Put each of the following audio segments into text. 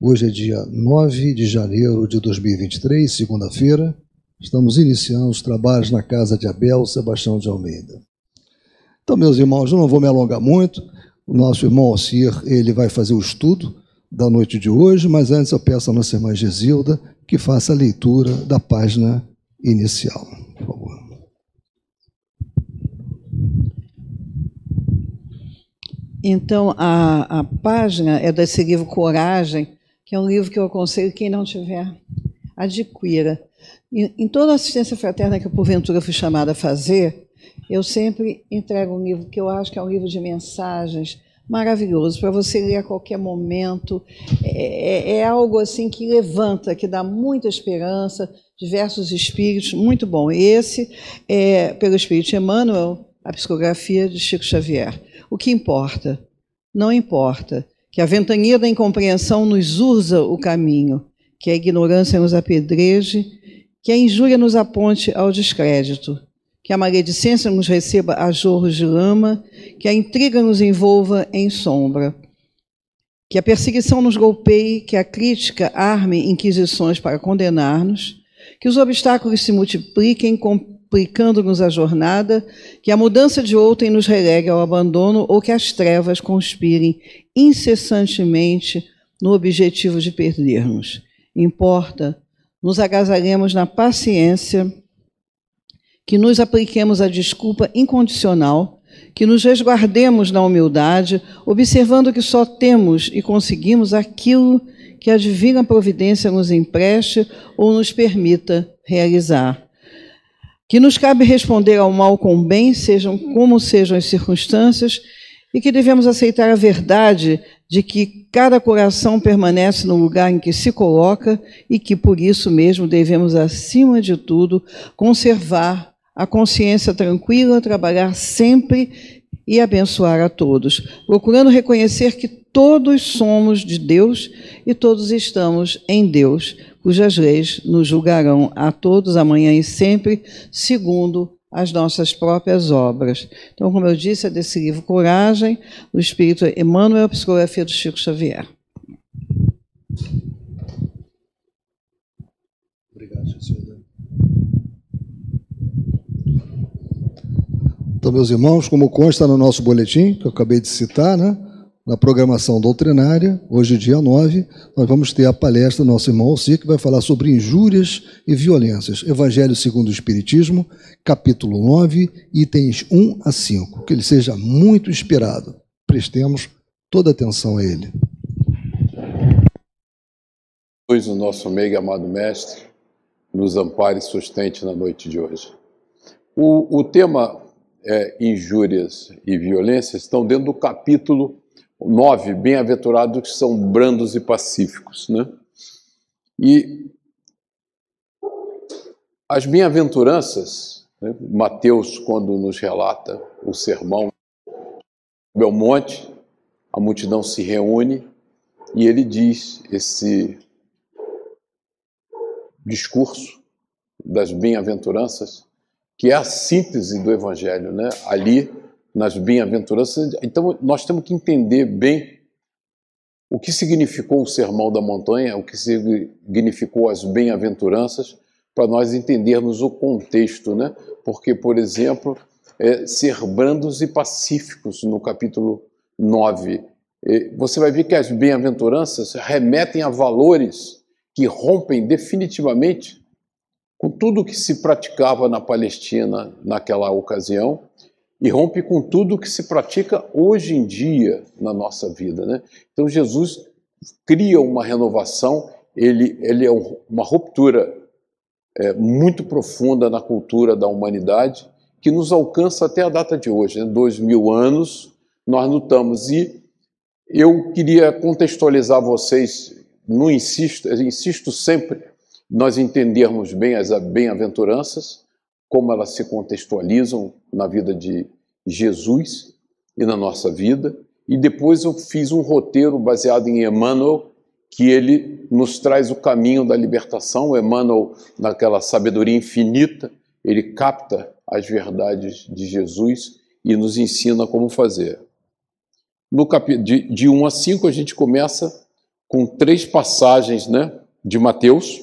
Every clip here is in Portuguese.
Hoje é dia 9 de janeiro de 2023, segunda-feira. Estamos iniciando os trabalhos na casa de Abel Sebastião de Almeida. Então, meus irmãos, eu não vou me alongar muito. O nosso irmão Alcir, ele vai fazer o estudo da noite de hoje, mas antes eu peço à nossa irmã Gesilda que faça a leitura da página inicial, por favor. Então, a, a página é desse livro Coragem, que é um livro que eu aconselho quem não tiver, adquira. Em, em toda assistência fraterna que eu, porventura, fui chamada a fazer, eu sempre entrego um livro que eu acho que é um livro de mensagens maravilhoso para você ler a qualquer momento. É, é, é, algo assim que levanta, que dá muita esperança, diversos espíritos, muito bom. Esse é, pelo Espírito Emmanuel, a psicografia de Chico Xavier. O que importa? Não importa que a ventania da incompreensão nos urza o caminho, que a ignorância nos apedreje, que a injúria nos aponte ao descrédito, que a maledicência nos receba a jorros de lama, que a intriga nos envolva em sombra, que a perseguição nos golpeie, que a crítica arme inquisições para condenar-nos, que os obstáculos se multipliquem complicando-nos a jornada, que a mudança de outrem nos relegue ao abandono ou que as trevas conspirem incessantemente no objetivo de perdermos. Importa, nos agasalhemos na paciência, que nos apliquemos a desculpa incondicional, que nos resguardemos na humildade, observando que só temos e conseguimos aquilo que a divina providência nos empreste ou nos permita realizar que nos cabe responder ao mal com bem, sejam como sejam as circunstâncias, e que devemos aceitar a verdade de que cada coração permanece no lugar em que se coloca e que por isso mesmo devemos, acima de tudo, conservar a consciência tranquila, trabalhar sempre e abençoar a todos, procurando reconhecer que todos somos de Deus e todos estamos em Deus, cujas leis nos julgarão a todos amanhã e sempre, segundo as nossas próprias obras. Então, como eu disse, é desse livro Coragem, do Espírito Emmanuel, Psicografia do Chico Xavier. Obrigado, Cecília. Então, meus irmãos, como consta no nosso boletim, que eu acabei de citar, né? Na programação doutrinária, hoje, dia 9, nós vamos ter a palestra do nosso irmão Alci, que vai falar sobre injúrias e violências. Evangelho segundo o Espiritismo, capítulo 9, itens 1 a 5. Que ele seja muito inspirado. Prestemos toda atenção a ele. Pois o nosso meio amado Mestre nos ampare e sustente na noite de hoje. O, o tema é, injúrias e violências estão dentro do capítulo nove bem-aventurados que são brandos e pacíficos, né? E as bem-aventuranças, né? Mateus, quando nos relata o sermão, Belmonte, a multidão se reúne e ele diz esse discurso das bem-aventuranças, que é a síntese do Evangelho, né? Ali nas bem-aventuranças. Então, nós temos que entender bem o que significou o Sermão da Montanha, o que significou as bem-aventuranças, para nós entendermos o contexto, né? Porque, por exemplo, é, ser brandos e pacíficos no capítulo 9. Você vai ver que as bem-aventuranças remetem a valores que rompem definitivamente com tudo que se praticava na Palestina naquela ocasião e rompe com tudo que se pratica hoje em dia na nossa vida. Né? Então Jesus cria uma renovação, ele, ele é uma ruptura é, muito profunda na cultura da humanidade que nos alcança até a data de hoje, né? dois mil anos, nós lutamos. E eu queria contextualizar vocês, não insisto, insisto sempre, nós entendermos bem as bem-aventuranças, como elas se contextualizam na vida de Jesus e na nossa vida. E depois eu fiz um roteiro baseado em Emmanuel, que ele nos traz o caminho da libertação. Emmanuel, naquela sabedoria infinita, ele capta as verdades de Jesus e nos ensina como fazer. No capítulo de, de 1 a 5, a gente começa com três passagens né, de Mateus.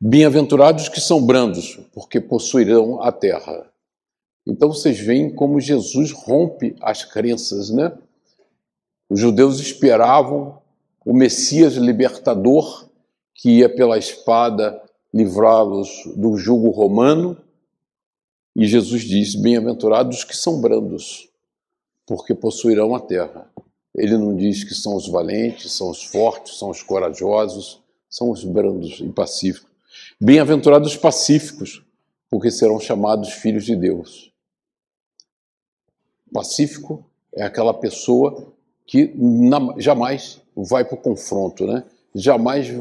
Bem-aventurados que são brandos, porque possuirão a terra. Então vocês veem como Jesus rompe as crenças, né? Os judeus esperavam o Messias libertador que ia pela espada livrá-los do jugo romano. E Jesus diz: Bem-aventurados que são brandos, porque possuirão a terra. Ele não diz que são os valentes, são os fortes, são os corajosos, são os brandos e pacíficos. Bem-aventurados pacíficos, porque serão chamados filhos de Deus. Pacífico é aquela pessoa que jamais vai para o confronto, né? Jamais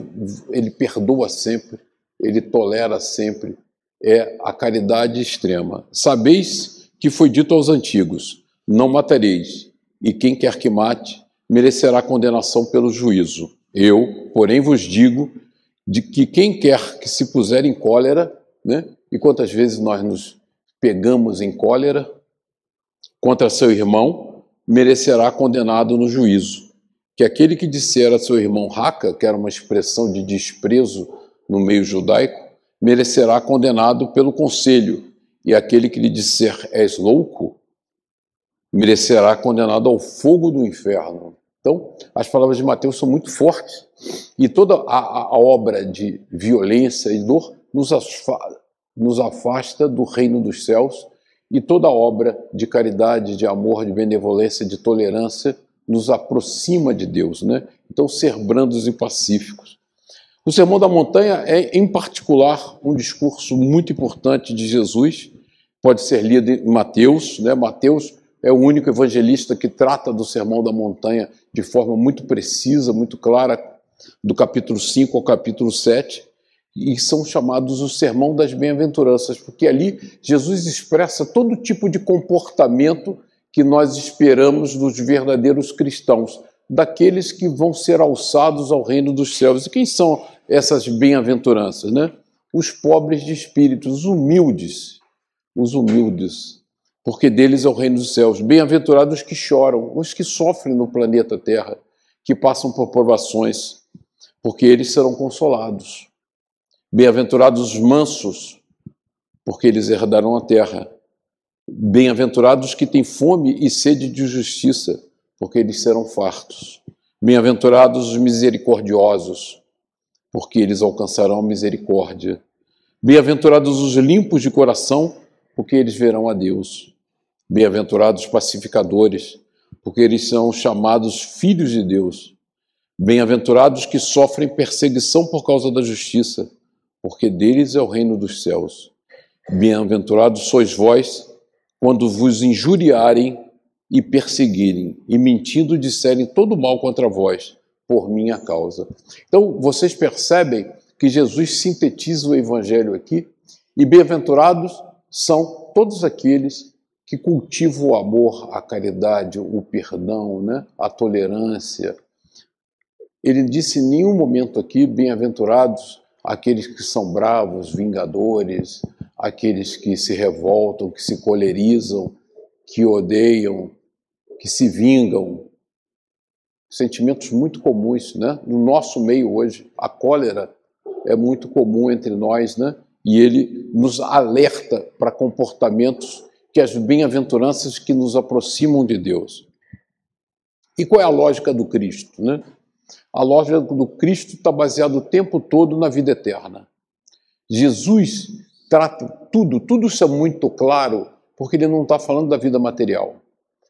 ele perdoa sempre, ele tolera sempre. É a caridade extrema. Sabeis que foi dito aos antigos: não matareis, e quem quer que mate merecerá condenação pelo juízo. Eu, porém, vos digo de que quem quer que se puser em cólera, né? E quantas vezes nós nos pegamos em cólera contra seu irmão, merecerá condenado no juízo. Que aquele que disser a seu irmão raca, que era uma expressão de desprezo no meio judaico, merecerá condenado pelo conselho, e aquele que lhe disser és louco, merecerá condenado ao fogo do inferno. Então, as palavras de Mateus são muito fortes e toda a, a obra de violência e dor nos, nos afasta do reino dos céus e toda obra de caridade, de amor, de benevolência, de tolerância nos aproxima de Deus, né? Então, ser brandos e pacíficos. O Sermão da Montanha é, em particular, um discurso muito importante de Jesus. Pode ser lido em Mateus, né? Mateus é o único evangelista que trata do Sermão da Montanha de forma muito precisa, muito clara, do capítulo 5 ao capítulo 7, e são chamados o Sermão das Bem-aventuranças, porque ali Jesus expressa todo tipo de comportamento que nós esperamos dos verdadeiros cristãos, daqueles que vão ser alçados ao reino dos céus. E quem são essas bem-aventuranças, né? Os pobres de espírito, os humildes, os humildes, porque deles é o reino dos céus. Bem-aventurados que choram, os que sofrem no planeta Terra, que passam por provações, porque eles serão consolados. Bem-aventurados os mansos, porque eles herdarão a terra. Bem-aventurados que têm fome e sede de justiça, porque eles serão fartos. Bem-aventurados os misericordiosos, porque eles alcançarão misericórdia. Bem-aventurados os limpos de coração, porque eles verão a Deus. Bem-aventurados os pacificadores, porque eles são chamados filhos de Deus. Bem-aventurados que sofrem perseguição por causa da justiça, porque deles é o reino dos céus. Bem-aventurados sois vós quando vos injuriarem e perseguirem, e mentindo disserem todo mal contra vós, por minha causa. Então, vocês percebem que Jesus sintetiza o evangelho aqui, e bem-aventurados são todos aqueles que cultiva o amor, a caridade, o perdão, né? a tolerância. Ele disse em nenhum momento aqui, bem-aventurados aqueles que são bravos, vingadores, aqueles que se revoltam, que se colerizam, que odeiam, que se vingam. Sentimentos muito comuns, né? No nosso meio hoje, a cólera é muito comum entre nós, né? E ele nos alerta para comportamentos que as bem-aventuranças que nos aproximam de Deus. E qual é a lógica do Cristo? Né? A lógica do Cristo está baseada o tempo todo na vida eterna. Jesus trata tudo, tudo isso é muito claro, porque ele não está falando da vida material.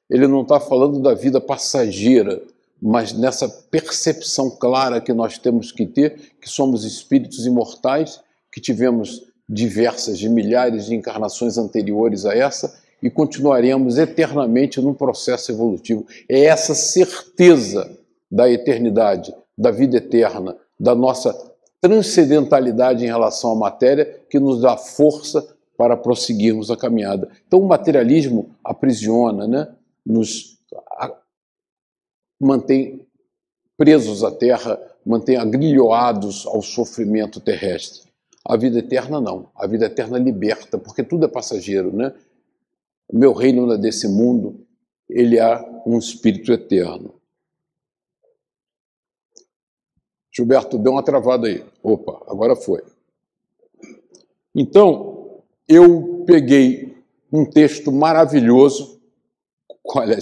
Ele não está falando da vida passageira, mas nessa percepção clara que nós temos que ter, que somos espíritos imortais, que tivemos diversas de milhares de encarnações anteriores a essa e continuaremos eternamente num processo evolutivo. É essa certeza da eternidade, da vida eterna, da nossa transcendentalidade em relação à matéria que nos dá força para prosseguirmos a caminhada. Então, o materialismo aprisiona, né? nos mantém presos à terra, mantém agrilhoados ao sofrimento terrestre. A vida eterna não. A vida eterna liberta, porque tudo é passageiro, né? Meu reino não é desse mundo, ele é um espírito eterno. Gilberto, deu uma travada aí. Opa, agora foi. Então, eu peguei um texto maravilhoso, olha,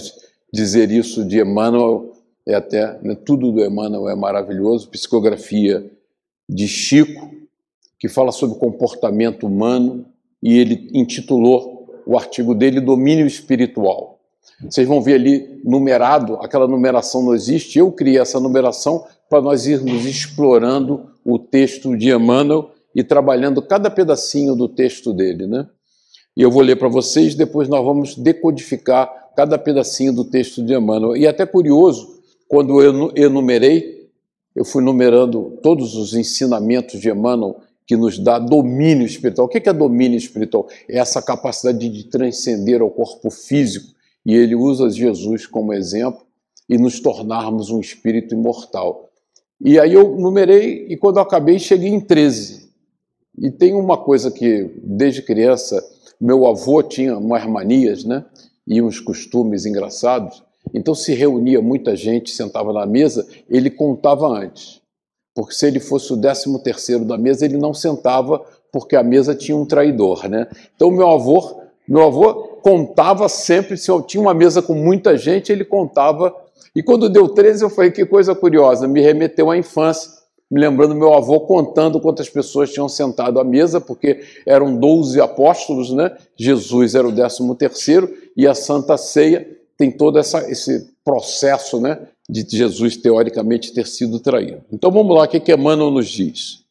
dizer isso de Emmanuel é até, né, tudo do Emmanuel é maravilhoso, psicografia de Chico, que fala sobre comportamento humano, e ele intitulou o artigo dele Domínio Espiritual. Vocês vão ver ali numerado, aquela numeração não existe, eu criei essa numeração para nós irmos explorando o texto de Emmanuel e trabalhando cada pedacinho do texto dele, né? E eu vou ler para vocês, depois nós vamos decodificar cada pedacinho do texto de Emmanuel. E é até curioso, quando eu enumerei, eu fui numerando todos os ensinamentos de Emmanuel que nos dá domínio espiritual. O que é domínio espiritual? É essa capacidade de transcender ao corpo físico. E ele usa Jesus como exemplo e nos tornarmos um espírito imortal. E aí eu numerei e quando eu acabei cheguei em 13. E tem uma coisa que desde criança meu avô tinha umas manias, né? E uns costumes engraçados. Então se reunia muita gente, sentava na mesa, ele contava antes. Porque se ele fosse o décimo terceiro da mesa, ele não sentava porque a mesa tinha um traidor, né? Então meu avô, meu avô contava sempre, se eu tinha uma mesa com muita gente, ele contava e quando deu 13, eu falei, que coisa curiosa, me remeteu à infância, me lembrando meu avô contando quantas pessoas tinham sentado à mesa, porque eram 12 apóstolos, né? Jesus era o 13 terceiro, e a Santa Ceia tem todo essa, esse processo, né? De Jesus, teoricamente, ter sido traído. Então vamos lá, o que, que Emmanuel nos diz?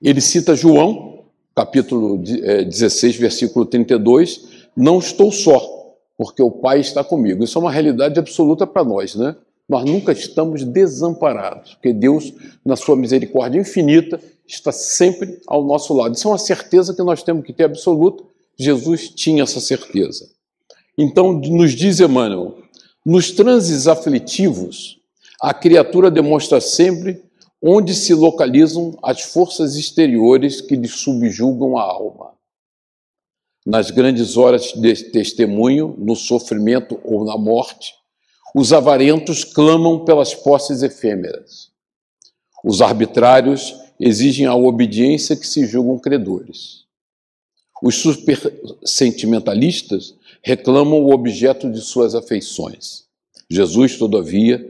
Ele cita João, capítulo 16, eh, versículo 32, não estou só, porque o Pai está comigo. Isso é uma realidade absoluta para nós, né? Nós nunca estamos desamparados, porque Deus, na sua misericórdia infinita, está sempre ao nosso lado. Isso é uma certeza que nós temos que ter absoluta. Jesus tinha essa certeza. Então, nos diz Emmanuel, nos transes aflitivos, a criatura demonstra sempre onde se localizam as forças exteriores que lhe subjugam a alma nas grandes horas de testemunho, no sofrimento ou na morte, os avarentos clamam pelas posses efêmeras. Os arbitrários exigem a obediência que se julgam credores. Os supersentimentalistas reclamam o objeto de suas afeições. Jesus, todavia,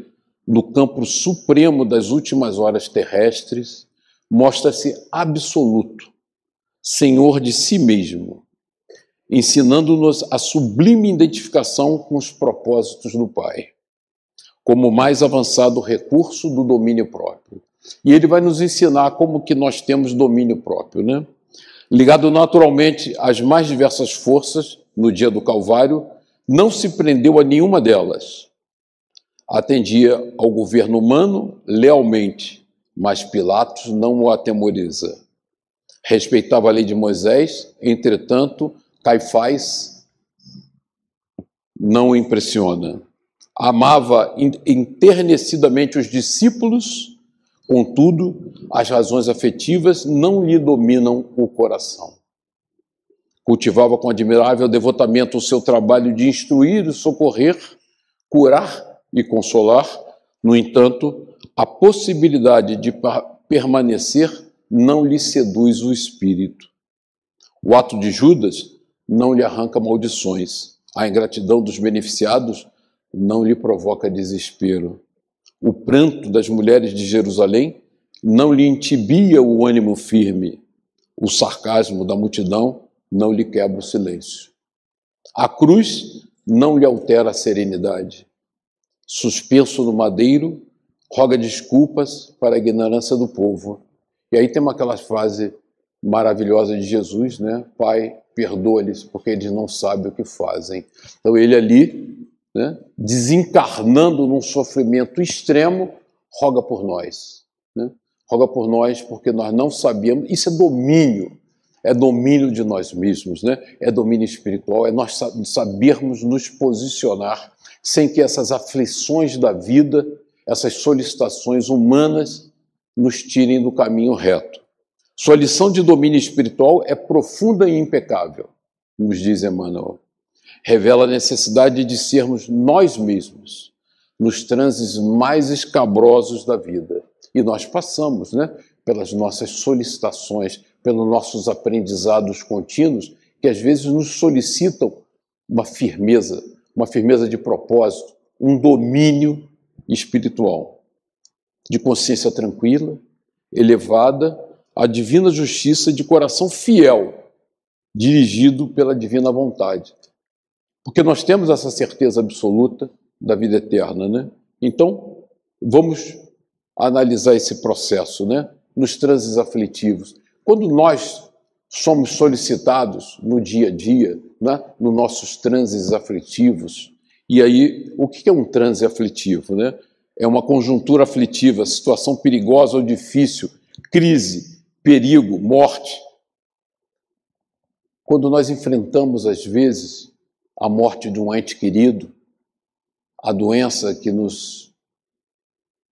no campo supremo das últimas horas terrestres, mostra-se absoluto, senhor de si mesmo, ensinando-nos a sublime identificação com os propósitos do Pai, como o mais avançado recurso do domínio próprio. E ele vai nos ensinar como que nós temos domínio próprio, né? Ligado naturalmente às mais diversas forças no dia do Calvário, não se prendeu a nenhuma delas. Atendia ao governo humano lealmente, mas Pilatos não o atemoriza. Respeitava a lei de Moisés, entretanto, Caifás não impressiona. Amava enternecidamente os discípulos, contudo, as razões afetivas não lhe dominam o coração. Cultivava com admirável devotamento o seu trabalho de instruir socorrer, curar e consolar. No entanto, a possibilidade de permanecer não lhe seduz o espírito. O ato de Judas não lhe arranca maldições. A ingratidão dos beneficiados não lhe provoca desespero. O pranto das mulheres de Jerusalém não lhe intibia o ânimo firme. O sarcasmo da multidão não lhe quebra o silêncio. A cruz não lhe altera a serenidade. Suspenso no madeiro, roga desculpas para a ignorância do povo. E aí tem aquela frase maravilhosa de Jesus, né? Pai, perdoa-lhes porque eles não sabem o que fazem. Então ele ali, né, desencarnando num sofrimento extremo, roga por nós. Né? Roga por nós porque nós não sabíamos. Isso é domínio, é domínio de nós mesmos, né? é domínio espiritual, é nós sabermos nos posicionar sem que essas aflições da vida, essas solicitações humanas, nos tirem do caminho reto. Sua lição de domínio espiritual é profunda e impecável, nos diz Emmanuel. Revela a necessidade de sermos nós mesmos, nos transes mais escabrosos da vida. E nós passamos, né, pelas nossas solicitações, pelos nossos aprendizados contínuos, que às vezes nos solicitam uma firmeza, uma firmeza de propósito, um domínio espiritual, de consciência tranquila, elevada, a divina justiça de coração fiel, dirigido pela divina vontade. Porque nós temos essa certeza absoluta da vida eterna, né? Então, vamos analisar esse processo, né? Nos transes aflitivos. Quando nós somos solicitados no dia a dia, né? nos nossos transes aflitivos, e aí, o que é um transe aflitivo, né? É uma conjuntura aflitiva, situação perigosa ou difícil, crise, perigo, morte. Quando nós enfrentamos, às vezes, a morte de um ente querido, a doença que nos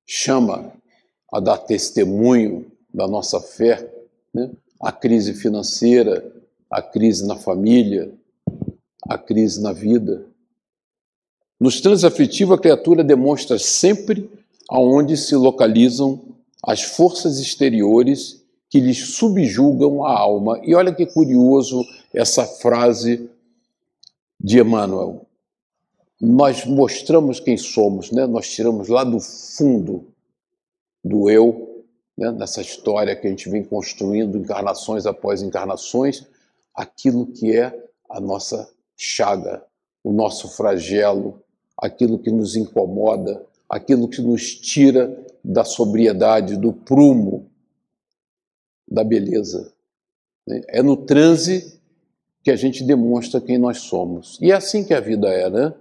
chama a dar testemunho da nossa fé, né? a crise financeira, a crise na família, a crise na vida. Nos transafetivos, a criatura demonstra sempre aonde se localizam as forças exteriores que lhes subjugam a alma. E olha que curioso essa frase de Emmanuel. Nós mostramos quem somos, né? nós tiramos lá do fundo do eu, né? nessa história que a gente vem construindo encarnações após encarnações, aquilo que é a nossa chaga, o nosso flagelo, aquilo que nos incomoda, aquilo que nos tira da sobriedade, do prumo, da beleza. Né? É no transe que a gente demonstra quem nós somos. E é assim que a vida é, né?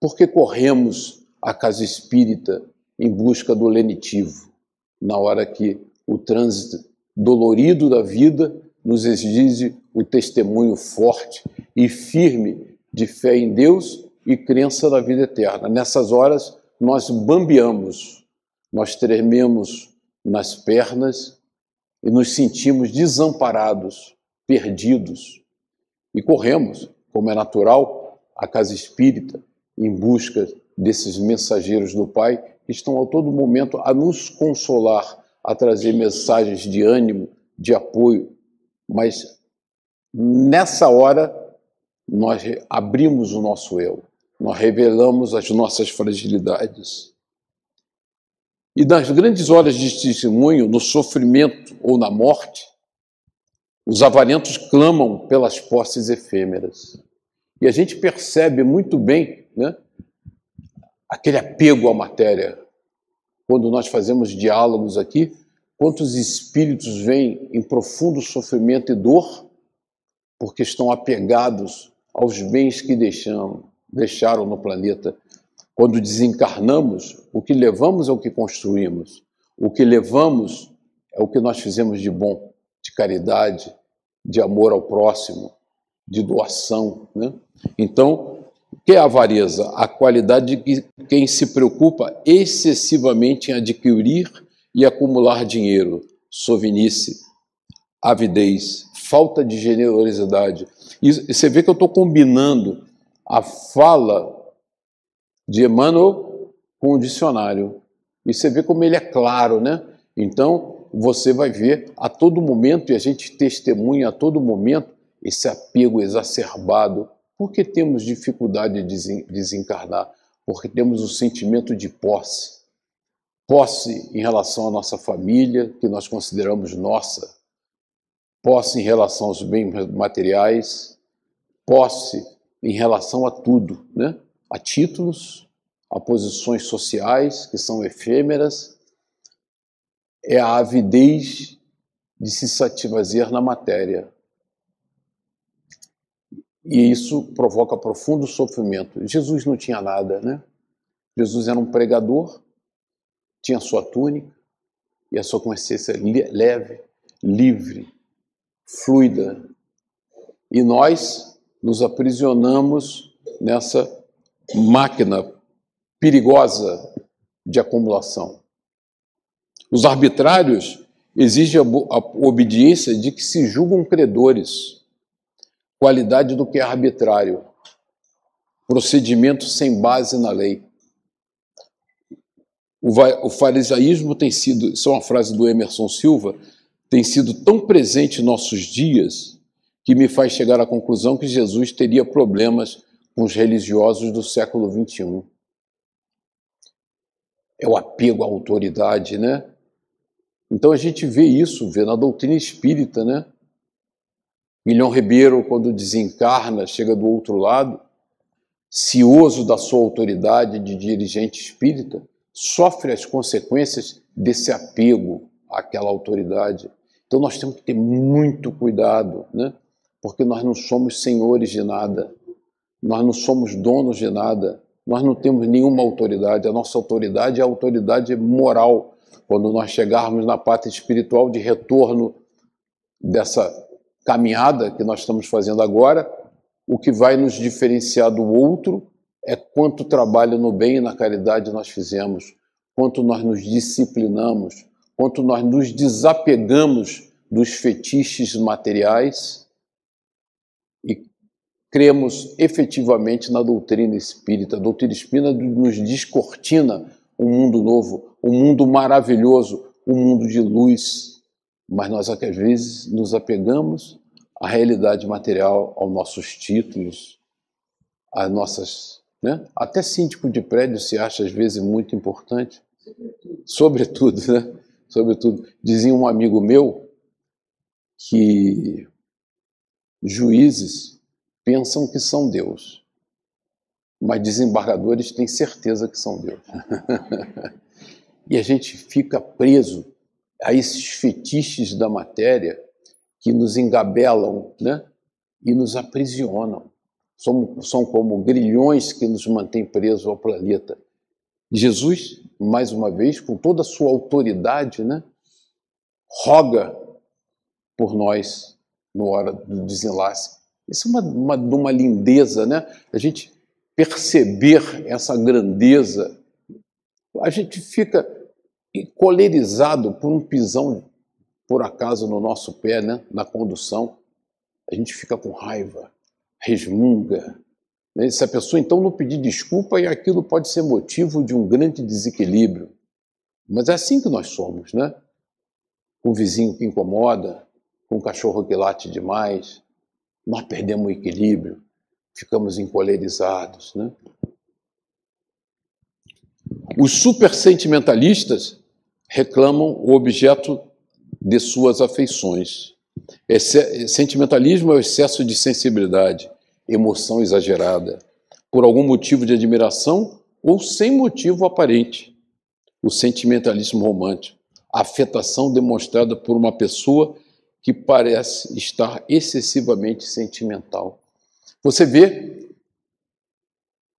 Porque corremos à casa espírita em busca do lenitivo, na hora que o trânsito dolorido da vida nos exige o testemunho forte e firme de fé em Deus e crença na vida eterna. Nessas horas, nós bambeamos, nós trememos nas pernas e nos sentimos desamparados, perdidos. E corremos, como é natural, à casa espírita em busca desses mensageiros do Pai que estão a todo momento a nos consolar, a trazer mensagens de ânimo, de apoio. Mas nessa hora, nós abrimos o nosso eu nós revelamos as nossas fragilidades. E nas grandes horas de testemunho, no sofrimento ou na morte, os avarentos clamam pelas posses efêmeras. E a gente percebe muito bem né, aquele apego à matéria. Quando nós fazemos diálogos aqui, quantos espíritos vêm em profundo sofrimento e dor porque estão apegados aos bens que deixamos, deixaram no planeta. Quando desencarnamos, o que levamos é o que construímos. O que levamos é o que nós fizemos de bom, de caridade, de amor ao próximo, de doação. Né? Então, o que é avareza? A qualidade de quem se preocupa excessivamente em adquirir e acumular dinheiro, sovinice, avidez, falta de generosidade. E você vê que eu estou combinando a fala de Emmanuel com o dicionário. E você vê como ele é claro, né? Então, você vai ver a todo momento, e a gente testemunha a todo momento, esse apego exacerbado. Porque temos dificuldade de desencarnar? Porque temos o sentimento de posse. Posse em relação à nossa família, que nós consideramos nossa. Posse em relação aos bens materiais. Posse em relação a tudo, né? A títulos, a posições sociais que são efêmeras, é a avidez de se satisfazer na matéria. E isso provoca profundo sofrimento. Jesus não tinha nada, né? Jesus era um pregador, tinha sua túnica e a sua consciência leve, livre, fluida. E nós nos aprisionamos nessa máquina perigosa de acumulação. Os arbitrários exigem a obediência de que se julgam credores, qualidade do que é arbitrário, procedimento sem base na lei. O farisaísmo tem sido, isso é uma frase do Emerson Silva, tem sido tão presente em nossos dias que me faz chegar à conclusão que Jesus teria problemas com os religiosos do século XXI. É o apego à autoridade, né? Então a gente vê isso, vê na doutrina espírita, né? Milhão Ribeiro, quando desencarna, chega do outro lado, cioso da sua autoridade de dirigente espírita, sofre as consequências desse apego àquela autoridade. Então nós temos que ter muito cuidado, né? porque nós não somos senhores de nada, nós não somos donos de nada, nós não temos nenhuma autoridade, a nossa autoridade é a autoridade moral. Quando nós chegarmos na pátria espiritual de retorno dessa caminhada que nós estamos fazendo agora, o que vai nos diferenciar do outro é quanto trabalho no bem e na caridade nós fizemos, quanto nós nos disciplinamos, quanto nós nos desapegamos dos fetiches materiais cremos efetivamente na doutrina espírita. A doutrina espírita nos descortina um mundo novo, um mundo maravilhoso, um mundo de luz. Mas nós, às vezes, nos apegamos à realidade material, aos nossos títulos, às nossas. Né? Até síndico de prédio se acha, às vezes, muito importante. Sobretudo, né? Sobretudo. Dizia um amigo meu que juízes pensam que são Deus, mas desembargadores têm certeza que são Deus. e a gente fica preso a esses fetiches da matéria que nos engabelam né? e nos aprisionam. São, são como grilhões que nos mantêm presos ao planeta. Jesus, mais uma vez, com toda a sua autoridade, né? roga por nós no hora do desenlace. Isso é uma, uma, uma lindeza, né? A gente perceber essa grandeza, a gente fica colerizado por um pisão, por acaso, no nosso pé, né? na condução. A gente fica com raiva, resmunga. Né? Se a pessoa então não pedir desculpa, e aquilo pode ser motivo de um grande desequilíbrio. Mas é assim que nós somos, né? O vizinho que incomoda, com um cachorro que late demais, nós perdemos o equilíbrio, ficamos encolerizados. Né? Os supersentimentalistas reclamam o objeto de suas afeições. Esse sentimentalismo é o excesso de sensibilidade, emoção exagerada, por algum motivo de admiração ou sem motivo aparente. O sentimentalismo romântico, afetação demonstrada por uma pessoa que parece estar excessivamente sentimental. Você vê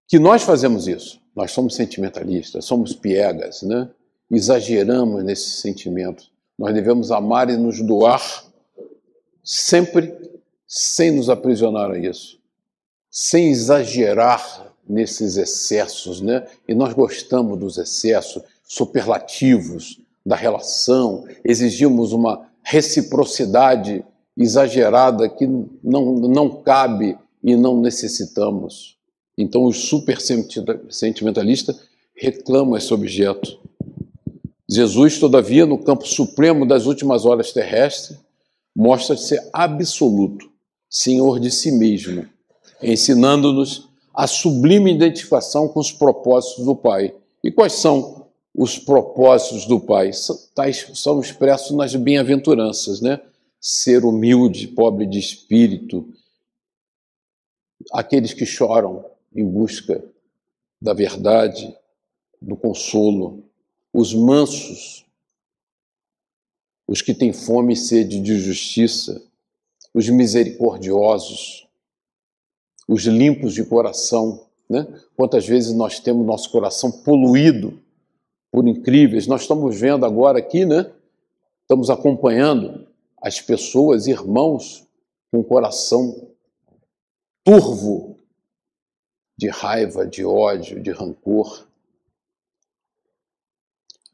que nós fazemos isso. Nós somos sentimentalistas, somos piegas, né? exageramos nesses sentimentos. Nós devemos amar e nos doar sempre sem nos aprisionar a isso, sem exagerar nesses excessos, né? E nós gostamos dos excessos superlativos da relação, exigimos uma reciprocidade exagerada que não, não cabe e não necessitamos. Então, os super sentimentalistas reclamam esse objeto. Jesus, todavia, no campo supremo das últimas horas terrestres, mostra-se absoluto, senhor de si mesmo, ensinando-nos a sublime identificação com os propósitos do Pai. E quais são os propósitos do Pai. Tais são expressos nas bem-aventuranças, né? Ser humilde, pobre de espírito, aqueles que choram em busca da verdade, do consolo, os mansos, os que têm fome e sede de justiça, os misericordiosos, os limpos de coração. Né? Quantas vezes nós temos nosso coração poluído por incríveis. Nós estamos vendo agora aqui, né? Estamos acompanhando as pessoas, irmãos, com coração turvo de raiva, de ódio, de rancor.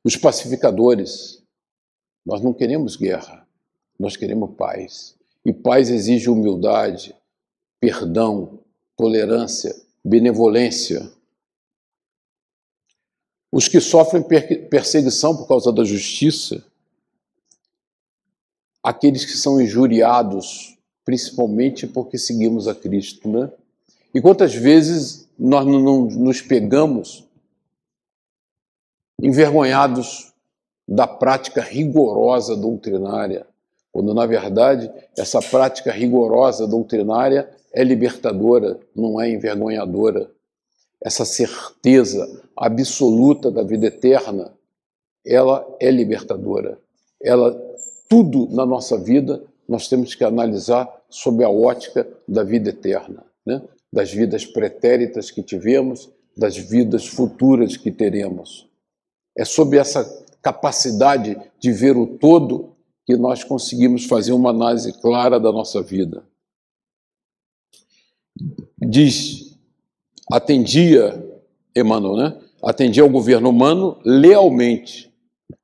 Os pacificadores, nós não queremos guerra, nós queremos paz. E paz exige humildade, perdão, tolerância, benevolência. Os que sofrem perseguição por causa da justiça, aqueles que são injuriados, principalmente porque seguimos a Cristo, né? E quantas vezes nós não nos pegamos envergonhados da prática rigorosa doutrinária, quando na verdade essa prática rigorosa doutrinária é libertadora, não é envergonhadora. Essa certeza absoluta da vida eterna, ela é libertadora. Ela tudo na nossa vida nós temos que analisar sob a ótica da vida eterna, né? das vidas pretéritas que tivemos, das vidas futuras que teremos. É sob essa capacidade de ver o todo que nós conseguimos fazer uma análise clara da nossa vida. Diz, atendia, Emmanuel, né? Atendia ao governo humano lealmente.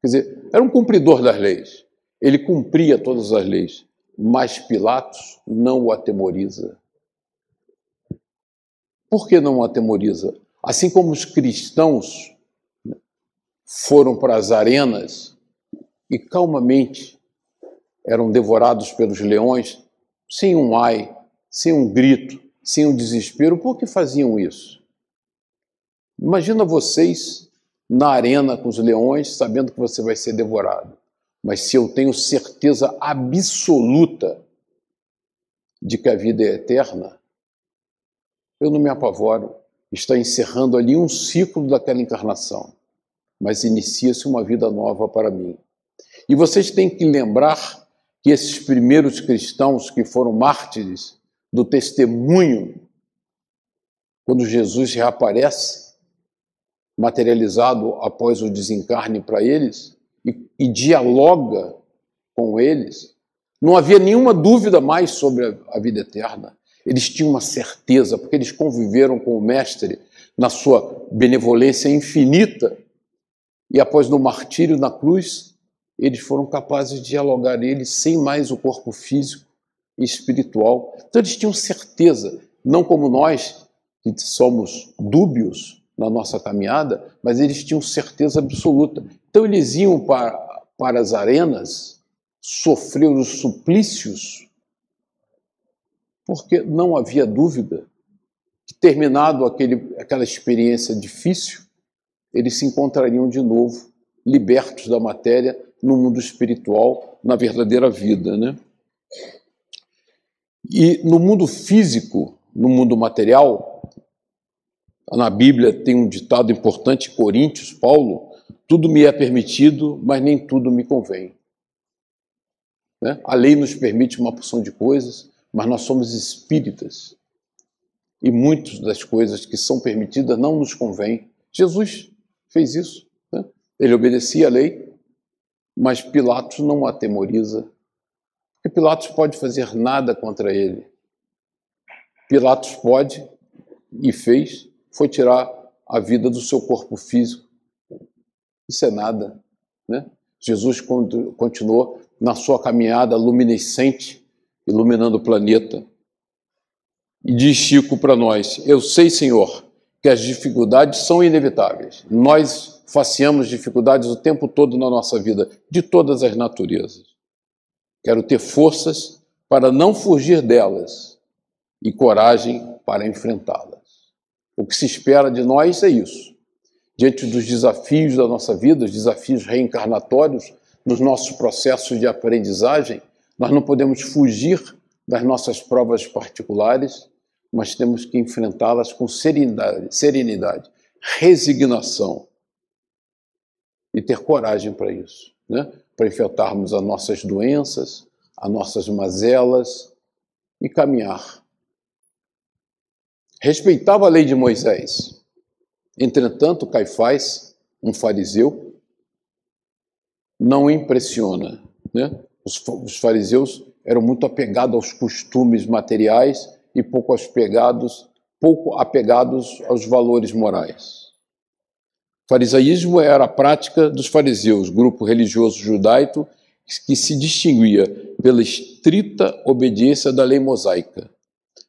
Quer dizer, era um cumpridor das leis. Ele cumpria todas as leis, mas Pilatos não o atemoriza. Por que não o atemoriza? Assim como os cristãos foram para as arenas e calmamente eram devorados pelos leões, sem um ai, sem um grito, sem um desespero, por que faziam isso? Imagina vocês na arena com os leões, sabendo que você vai ser devorado. Mas se eu tenho certeza absoluta de que a vida é eterna, eu não me apavoro. Está encerrando ali um ciclo daquela encarnação, mas inicia-se uma vida nova para mim. E vocês têm que lembrar que esses primeiros cristãos que foram mártires do testemunho, quando Jesus reaparece, materializado após o desencarne para eles, e, e dialoga com eles, não havia nenhuma dúvida mais sobre a, a vida eterna. Eles tinham uma certeza, porque eles conviveram com o Mestre na sua benevolência infinita, e após no martírio na cruz, eles foram capazes de dialogar ele sem mais o corpo físico e espiritual. Então eles tinham certeza, não como nós, que somos dúbios na nossa caminhada, mas eles tinham certeza absoluta. Então eles iam para, para as arenas sofrer os suplícios, porque não havia dúvida que, terminado aquele, aquela experiência difícil, eles se encontrariam de novo, libertos da matéria, no mundo espiritual, na verdadeira vida. Né? E no mundo físico, no mundo material, na Bíblia tem um ditado importante, Coríntios, Paulo, tudo me é permitido, mas nem tudo me convém. Né? A lei nos permite uma porção de coisas, mas nós somos espíritas. E muitas das coisas que são permitidas não nos convêm. Jesus fez isso. Né? Ele obedecia a lei, mas Pilatos não o atemoriza. Porque Pilatos pode fazer nada contra ele. Pilatos pode, e fez, foi tirar a vida do seu corpo físico. Isso é nada. Né? Jesus continuou na sua caminhada luminescente, iluminando o planeta. E diz Chico para nós: Eu sei, Senhor, que as dificuldades são inevitáveis. Nós faceamos dificuldades o tempo todo na nossa vida, de todas as naturezas. Quero ter forças para não fugir delas e coragem para enfrentá-las. O que se espera de nós é isso diante dos desafios da nossa vida, os desafios reencarnatórios, nos nossos processos de aprendizagem, nós não podemos fugir das nossas provas particulares, mas temos que enfrentá-las com serenidade, serenidade, resignação e ter coragem para isso, né? para enfrentarmos as nossas doenças, as nossas mazelas e caminhar. Respeitava a lei de Moisés, Entretanto, Caifás, um fariseu, não impressiona. Né? Os, os fariseus eram muito apegados aos costumes materiais e pouco apegados, pouco apegados aos valores morais. Farisaísmo era a prática dos fariseus, grupo religioso judaico que se distinguia pela estrita obediência da lei mosaica,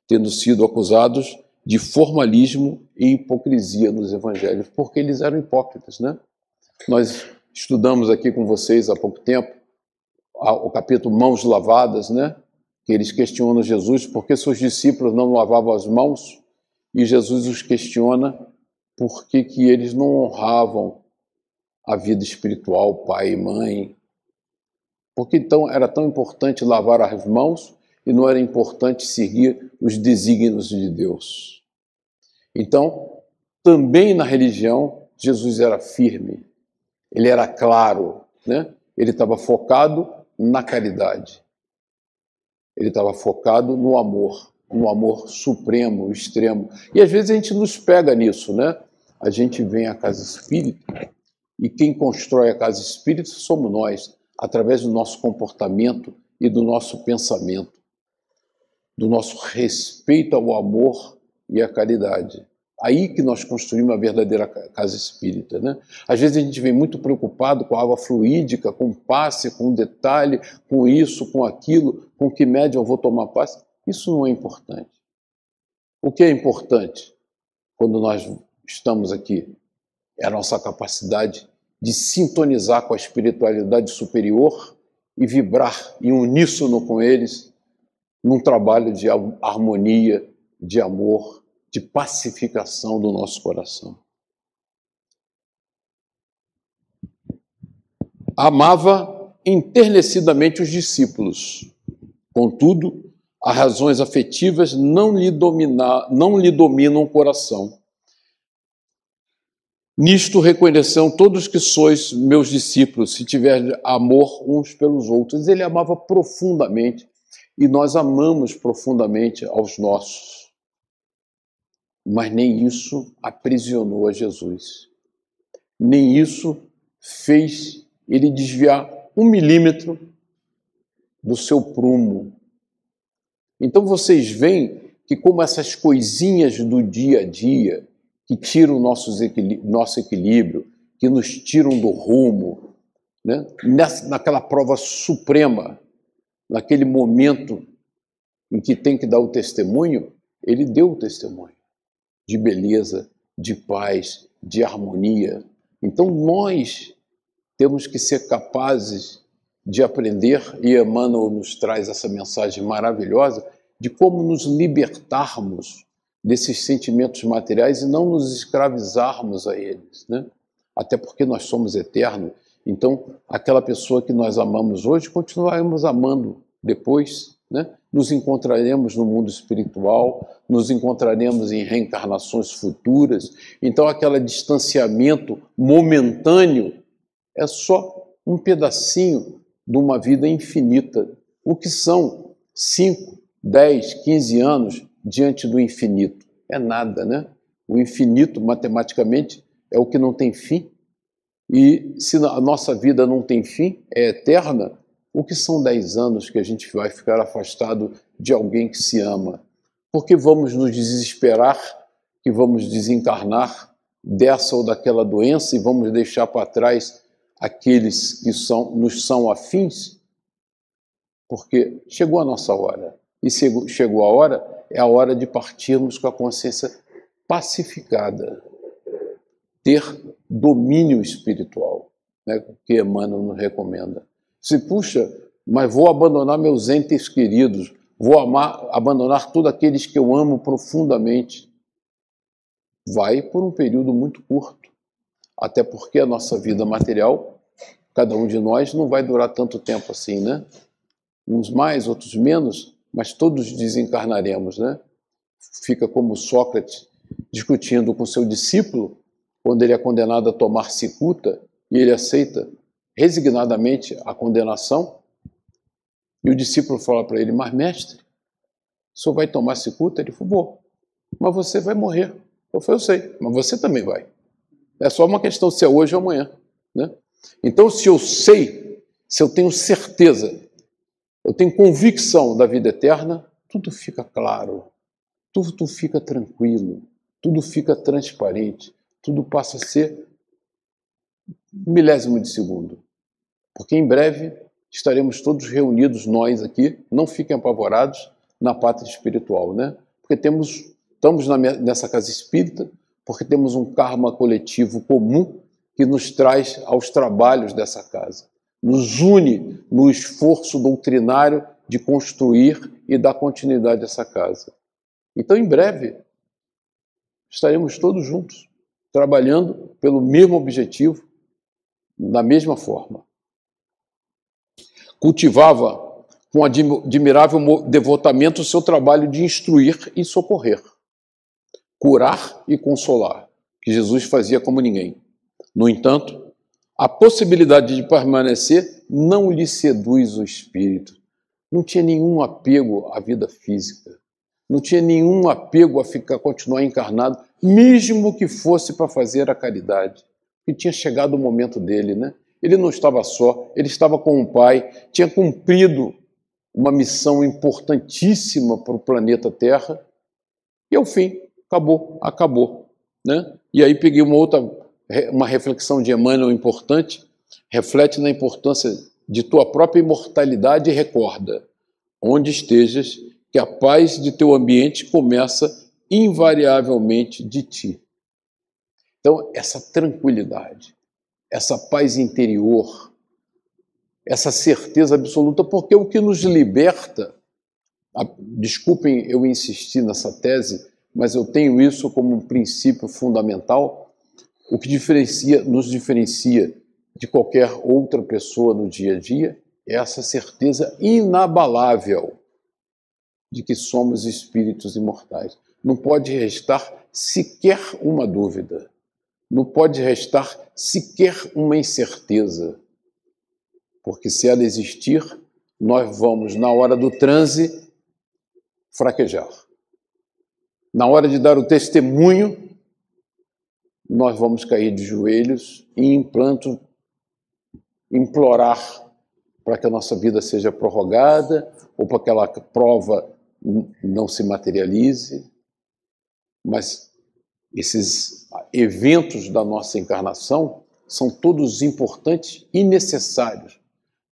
tendo sido acusados de formalismo e hipocrisia nos evangelhos, porque eles eram hipócritas, né? Nós estudamos aqui com vocês há pouco tempo o capítulo Mãos Lavadas, né? Que eles questionam Jesus por que seus discípulos não lavavam as mãos e Jesus os questiona por que, que eles não honravam a vida espiritual, pai e mãe. Porque então era tão importante lavar as mãos e não era importante seguir os desígnios de Deus. Então, também na religião, Jesus era firme, ele era claro, né? ele estava focado na caridade, ele estava focado no amor, no amor supremo, extremo. E às vezes a gente nos pega nisso, né? A gente vem à casa espírita e quem constrói a casa espírita somos nós, através do nosso comportamento e do nosso pensamento do nosso respeito ao amor e à caridade. Aí que nós construímos a verdadeira casa espírita. Né? Às vezes a gente vem muito preocupado com a água fluídica, com passe, com detalhe, com isso, com aquilo, com que média eu vou tomar passe. Isso não é importante. O que é importante quando nós estamos aqui é a nossa capacidade de sintonizar com a espiritualidade superior e vibrar em uníssono com eles num trabalho de harmonia, de amor, de pacificação do nosso coração. Amava enternecidamente os discípulos. Contudo, as razões afetivas não lhe, não lhe dominam o coração. Nisto reconhecerão todos que sois meus discípulos, se tiver amor uns pelos outros. Ele amava profundamente e nós amamos profundamente aos nossos. Mas nem isso aprisionou a Jesus. Nem isso fez ele desviar um milímetro do seu prumo. Então vocês veem que, como essas coisinhas do dia a dia, que tiram nossos nosso equilíbrio, que nos tiram do rumo, né? Nessa, naquela prova suprema naquele momento em que tem que dar o testemunho, ele deu o testemunho de beleza, de paz, de harmonia. Então nós temos que ser capazes de aprender, e Emmanuel nos traz essa mensagem maravilhosa, de como nos libertarmos desses sentimentos materiais e não nos escravizarmos a eles, né? Até porque nós somos eternos então, aquela pessoa que nós amamos hoje, continuaremos amando depois, né? Nos encontraremos no mundo espiritual, nos encontraremos em reencarnações futuras. Então, aquele distanciamento momentâneo é só um pedacinho de uma vida infinita. O que são 5, 10, 15 anos diante do infinito? É nada, né? O infinito, matematicamente, é o que não tem fim. E se a nossa vida não tem fim, é eterna, o que são dez anos que a gente vai ficar afastado de alguém que se ama? Porque vamos nos desesperar que vamos desencarnar dessa ou daquela doença e vamos deixar para trás aqueles que são, nos são afins? Porque chegou a nossa hora. E chegou a hora, é a hora de partirmos com a consciência pacificada. Ter domínio espiritual, né, que Emmanuel nos recomenda. Se, puxa, mas vou abandonar meus entes queridos, vou amar, abandonar todos aqueles que eu amo profundamente. Vai por um período muito curto, até porque a nossa vida material, cada um de nós, não vai durar tanto tempo assim, né? Uns mais, outros menos, mas todos desencarnaremos, né? Fica como Sócrates discutindo com seu discípulo quando ele é condenado a tomar cicuta e ele aceita resignadamente a condenação. E o discípulo fala para ele: Mas, mestre, o senhor vai tomar cicuta? Ele falou: Vou, mas você vai morrer. Eu falei: Eu sei, mas você também vai. É só uma questão se é hoje ou amanhã. Né? Então, se eu sei, se eu tenho certeza, eu tenho convicção da vida eterna, tudo fica claro, tudo fica tranquilo, tudo fica transparente tudo passa a ser milésimo de segundo. Porque em breve estaremos todos reunidos, nós aqui, não fiquem apavorados, na pátria espiritual, né? Porque temos estamos nessa casa espírita porque temos um karma coletivo comum que nos traz aos trabalhos dessa casa, nos une no esforço doutrinário de construir e dar continuidade a essa casa. Então, em breve, estaremos todos juntos, trabalhando pelo mesmo objetivo, da mesma forma. Cultivava com admirável devotamento o seu trabalho de instruir e socorrer, curar e consolar, que Jesus fazia como ninguém. No entanto, a possibilidade de permanecer não lhe seduz o espírito. Não tinha nenhum apego à vida física não tinha nenhum apego a ficar continuar encarnado, mesmo que fosse para fazer a caridade. E tinha chegado o momento dele, né? Ele não estava só, ele estava com o pai, tinha cumprido uma missão importantíssima para o planeta Terra. E ao fim, acabou, acabou, né? E aí peguei uma outra uma reflexão de Emmanuel importante, reflete na importância de tua própria imortalidade e recorda: onde estejas, que a paz de teu ambiente começa invariavelmente de ti. Então, essa tranquilidade, essa paz interior, essa certeza absoluta, porque o que nos liberta, desculpem eu insistir nessa tese, mas eu tenho isso como um princípio fundamental, o que diferencia, nos diferencia de qualquer outra pessoa no dia a dia é essa certeza inabalável de que somos espíritos imortais. Não pode restar sequer uma dúvida, não pode restar sequer uma incerteza, porque se ela existir, nós vamos, na hora do transe, fraquejar. Na hora de dar o testemunho, nós vamos cair de joelhos e implanto, implorar para que a nossa vida seja prorrogada ou para que aquela prova não se materialize, mas esses eventos da nossa encarnação são todos importantes e necessários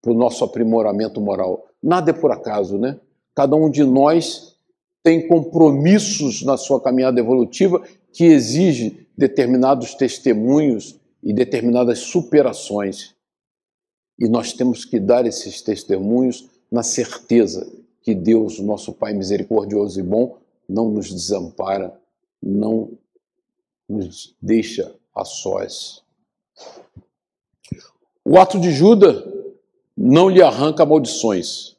para o nosso aprimoramento moral. Nada é por acaso, né? Cada um de nós tem compromissos na sua caminhada evolutiva que exige determinados testemunhos e determinadas superações. E nós temos que dar esses testemunhos na certeza que Deus, nosso Pai misericordioso e bom, não nos desampara, não nos deixa a sós. O ato de Judas não lhe arranca maldições.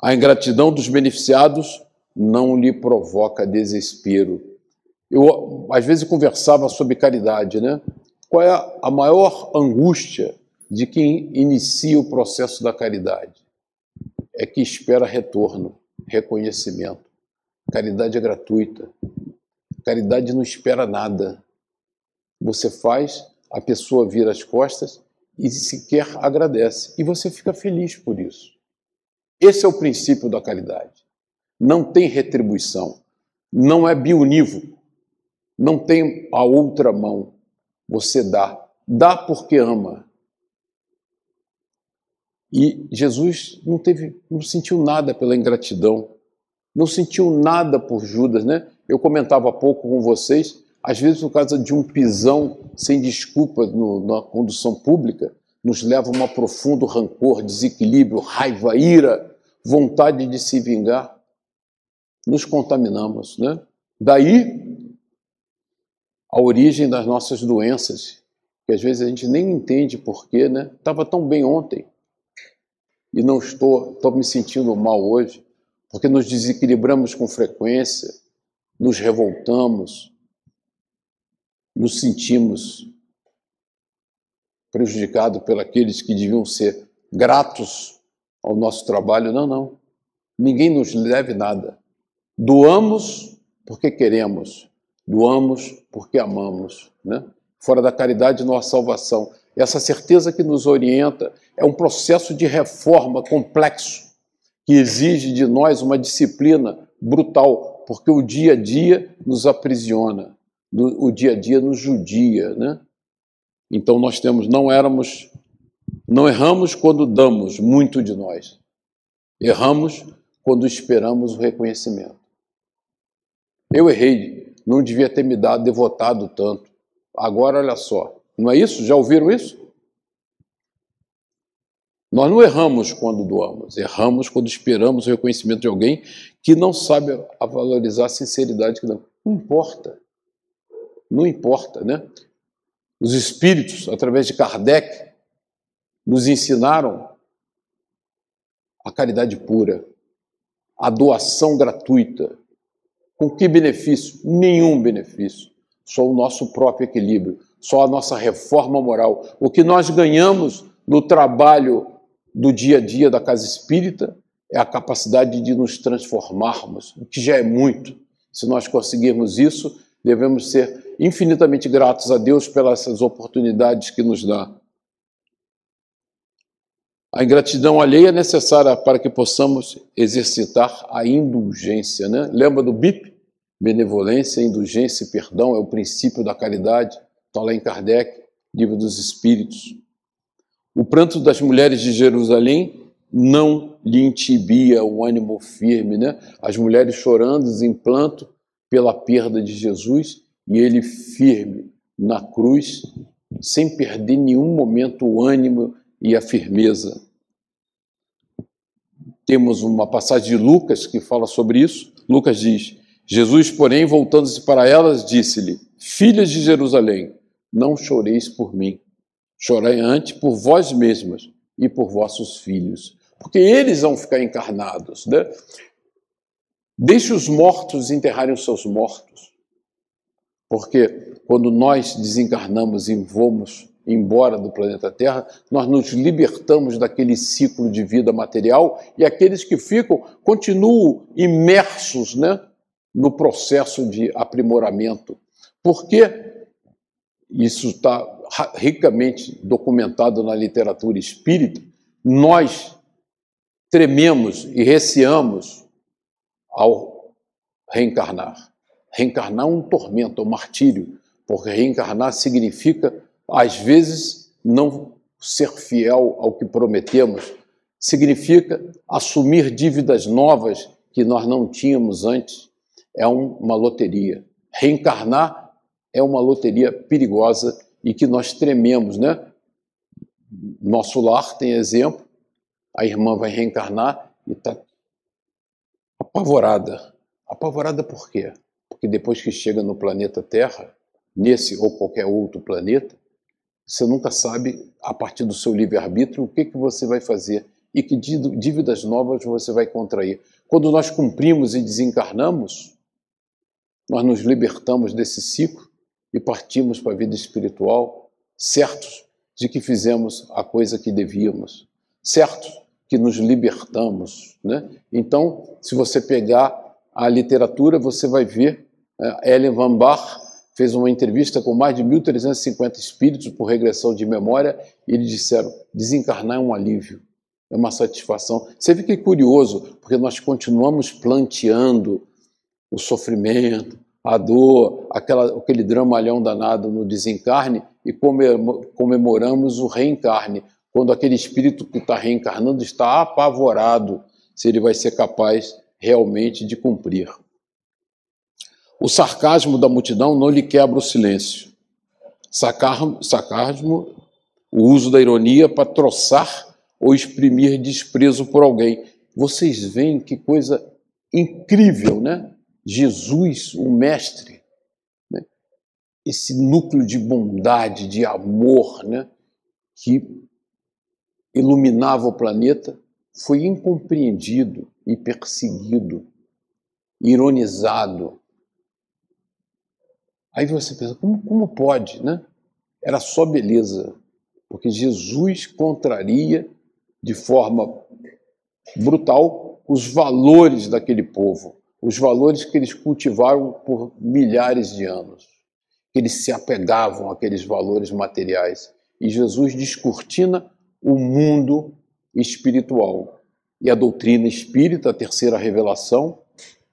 A ingratidão dos beneficiados não lhe provoca desespero. Eu, às vezes, conversava sobre caridade, né? Qual é a maior angústia de quem inicia o processo da caridade? é que espera retorno, reconhecimento. Caridade é gratuita. Caridade não espera nada. Você faz, a pessoa vira as costas e sequer agradece. E você fica feliz por isso. Esse é o princípio da caridade. Não tem retribuição. Não é bionívoco. Não tem a outra mão. Você dá. Dá porque ama. E Jesus não teve, não sentiu nada pela ingratidão, não sentiu nada por Judas, né? Eu comentava há pouco com vocês, às vezes por causa de um pisão sem desculpa no, na condução pública, nos leva a um profundo rancor, desequilíbrio, raiva, ira, vontade de se vingar. Nos contaminamos, né? Daí a origem das nossas doenças, que às vezes a gente nem entende porquê, né? Estava tão bem ontem e não estou, estou me sentindo mal hoje, porque nos desequilibramos com frequência, nos revoltamos, nos sentimos prejudicados pelos que deviam ser gratos ao nosso trabalho. Não, não. Ninguém nos deve nada. Doamos porque queremos, doamos porque amamos. Né? Fora da caridade, nossa salvação essa certeza que nos orienta é um processo de reforma complexo que exige de nós uma disciplina brutal, porque o dia a dia nos aprisiona, o dia a dia nos judia, né? Então nós temos, não éramos, não erramos quando damos muito de nós, erramos quando esperamos o reconhecimento. Eu errei, não devia ter me dado, devotado tanto. Agora, olha só, não é isso? Já ouviram isso? Nós não erramos quando doamos, erramos quando esperamos o reconhecimento de alguém que não sabe valorizar a sinceridade que dá. Não importa. Não importa, né? Os espíritos, através de Kardec, nos ensinaram a caridade pura, a doação gratuita. Com que benefício? Nenhum benefício. Só o nosso próprio equilíbrio, só a nossa reforma moral. O que nós ganhamos no trabalho do dia a dia da casa espírita é a capacidade de nos transformarmos, o que já é muito. Se nós conseguirmos isso, devemos ser infinitamente gratos a Deus pelas oportunidades que nos dá. A ingratidão alheia é necessária para que possamos exercitar a indulgência. Né? Lembra do BIP? Benevolência, indulgência e perdão é o princípio da caridade. Está lá em Kardec, Livro dos Espíritos. O pranto das mulheres de Jerusalém não lhe intibia o ânimo firme, né? As mulheres chorando em planto pela perda de Jesus e ele firme na cruz, sem perder nenhum momento o ânimo e a firmeza. Temos uma passagem de Lucas que fala sobre isso. Lucas diz: Jesus, porém, voltando-se para elas, disse-lhe: Filhas de Jerusalém, não choreis por mim, Chorai antes por vós mesmas e por vossos filhos, porque eles vão ficar encarnados. Né? Deixe os mortos enterrarem os seus mortos, porque quando nós desencarnamos e vamos embora do planeta Terra, nós nos libertamos daquele ciclo de vida material e aqueles que ficam continuam imersos né, no processo de aprimoramento. Porque isso está ricamente documentado na literatura espírita, nós trememos e receamos ao reencarnar. Reencarnar é um tormento, é um martírio, porque reencarnar significa, às vezes, não ser fiel ao que prometemos, significa assumir dívidas novas que nós não tínhamos antes. É uma loteria. Reencarnar é uma loteria perigosa e que nós trememos, né? Nosso lar tem exemplo, a irmã vai reencarnar e está apavorada. Apavorada por quê? Porque depois que chega no planeta Terra, nesse ou qualquer outro planeta, você nunca sabe, a partir do seu livre-arbítrio, o que, que você vai fazer e que dívidas novas você vai contrair. Quando nós cumprimos e desencarnamos, nós nos libertamos desse ciclo e partimos para a vida espiritual certos de que fizemos a coisa que devíamos, certos que nos libertamos. Né? Então, se você pegar a literatura, você vai ver é, Ellen Van Bach fez uma entrevista com mais de 1.350 espíritos por regressão de memória e eles disseram: desencarnar é um alívio, é uma satisfação. Você é curioso, porque nós continuamos planteando o sofrimento, a dor, aquela, aquele dramalhão danado no desencarne e comemoramos o reencarne, quando aquele espírito que está reencarnando está apavorado se ele vai ser capaz realmente de cumprir. O sarcasmo da multidão não lhe quebra o silêncio. Sarcasmo, o uso da ironia para troçar ou exprimir desprezo por alguém. Vocês veem que coisa incrível, né? Jesus, o Mestre, né? esse núcleo de bondade, de amor, né? que iluminava o planeta, foi incompreendido e perseguido, ironizado. Aí você pensa, como, como pode, né? Era só beleza, porque Jesus contraria de forma brutal os valores daquele povo os valores que eles cultivaram por milhares de anos, que eles se apegavam àqueles valores materiais. E Jesus descortina o mundo espiritual. E a doutrina espírita, a terceira revelação,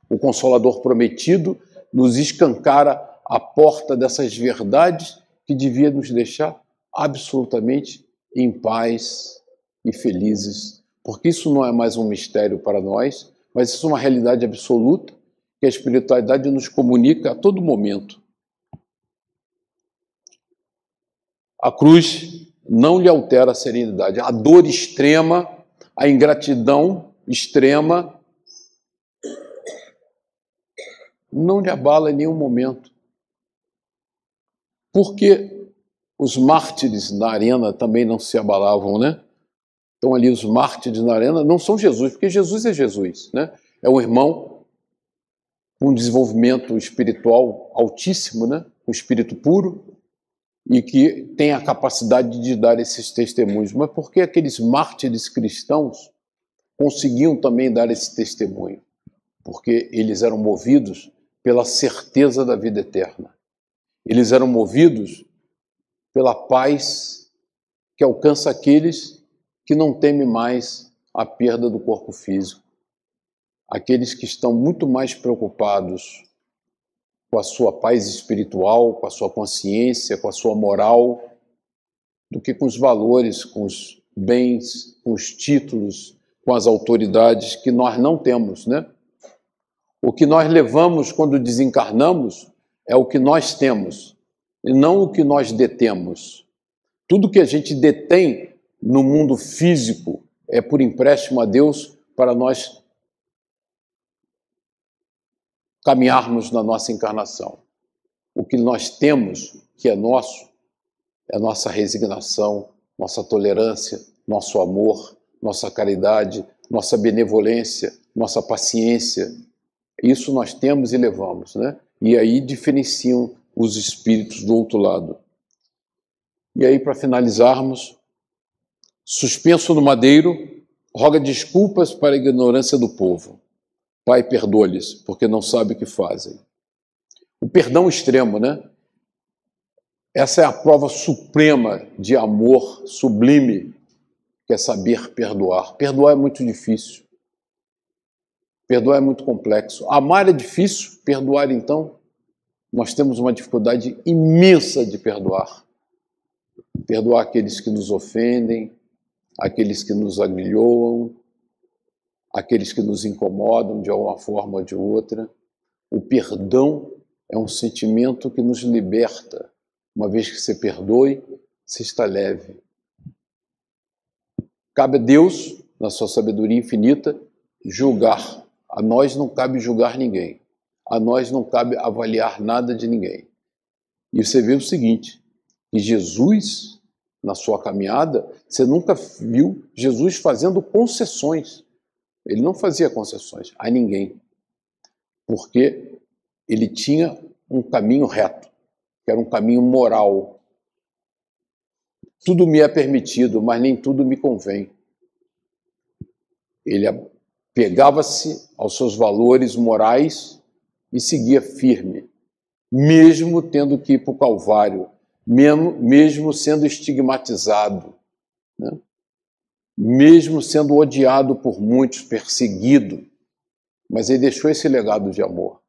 o Consolador prometido, nos escancara a porta dessas verdades que devia nos deixar absolutamente em paz e felizes, porque isso não é mais um mistério para nós, mas isso é uma realidade absoluta que a espiritualidade nos comunica a todo momento. A cruz não lhe altera a serenidade. A dor extrema, a ingratidão extrema, não lhe abala em nenhum momento. Porque os mártires na arena também não se abalavam, né? Então ali os mártires na arena não são Jesus, porque Jesus é Jesus, né? É um irmão com um desenvolvimento espiritual altíssimo, né? Um espírito puro e que tem a capacidade de dar esses testemunhos. Mas por que aqueles mártires cristãos conseguiam também dar esse testemunho? Porque eles eram movidos pela certeza da vida eterna. Eles eram movidos pela paz que alcança aqueles que não temem mais a perda do corpo físico. Aqueles que estão muito mais preocupados com a sua paz espiritual, com a sua consciência, com a sua moral, do que com os valores, com os bens, com os títulos, com as autoridades que nós não temos, né? O que nós levamos quando desencarnamos é o que nós temos e não o que nós detemos. Tudo que a gente detém no mundo físico é por empréstimo a Deus para nós caminharmos na nossa encarnação. O que nós temos, que é nosso, é nossa resignação, nossa tolerância, nosso amor, nossa caridade, nossa benevolência, nossa paciência, isso nós temos e levamos, né? E aí diferenciam os espíritos do outro lado. E aí, para finalizarmos, suspenso no madeiro, roga desculpas para a ignorância do povo. Pai, perdoa-lhes, porque não sabe o que fazem. O perdão extremo, né? Essa é a prova suprema de amor sublime, que é saber perdoar. Perdoar é muito difícil. Perdoar é muito complexo. Amar é difícil, perdoar então, nós temos uma dificuldade imensa de perdoar. Perdoar aqueles que nos ofendem, aqueles que nos agrilhoam, aqueles que nos incomodam de alguma forma ou de outra. O perdão é um sentimento que nos liberta. Uma vez que você perdoe, você está leve. Cabe a Deus, na sua sabedoria infinita, julgar a nós não cabe julgar ninguém. A nós não cabe avaliar nada de ninguém. E você vê o seguinte: que Jesus, na sua caminhada, você nunca viu Jesus fazendo concessões. Ele não fazia concessões a ninguém. Porque ele tinha um caminho reto, que era um caminho moral. Tudo me é permitido, mas nem tudo me convém. Ele pegava-se aos seus valores morais e seguia firme, mesmo tendo que ir para o Calvário, mesmo, sendo estigmatizado, né? Mesmo sendo odiado por muitos, perseguido, mas ele deixou esse legado de amor.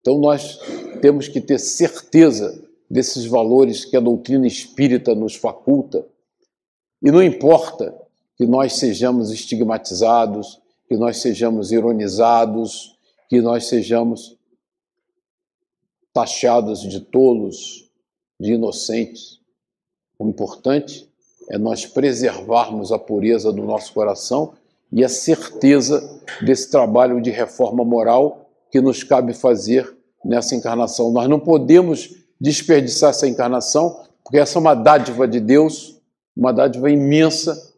Então nós temos que ter certeza desses valores que a doutrina espírita nos faculta, e não importa que nós sejamos estigmatizados, que nós sejamos ironizados, que nós sejamos taxados de tolos, de inocentes. O importante é nós preservarmos a pureza do nosso coração e a certeza desse trabalho de reforma moral que nos cabe fazer nessa encarnação. Nós não podemos desperdiçar essa encarnação, porque essa é uma dádiva de Deus, uma dádiva imensa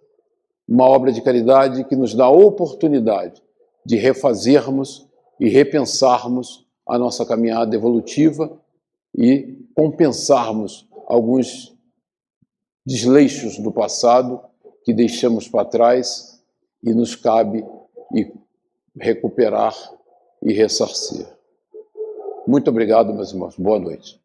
uma obra de caridade que nos dá a oportunidade de refazermos e repensarmos a nossa caminhada evolutiva e compensarmos alguns desleixos do passado que deixamos para trás e nos cabe recuperar e ressarcir. Muito obrigado, meus irmãos. Boa noite.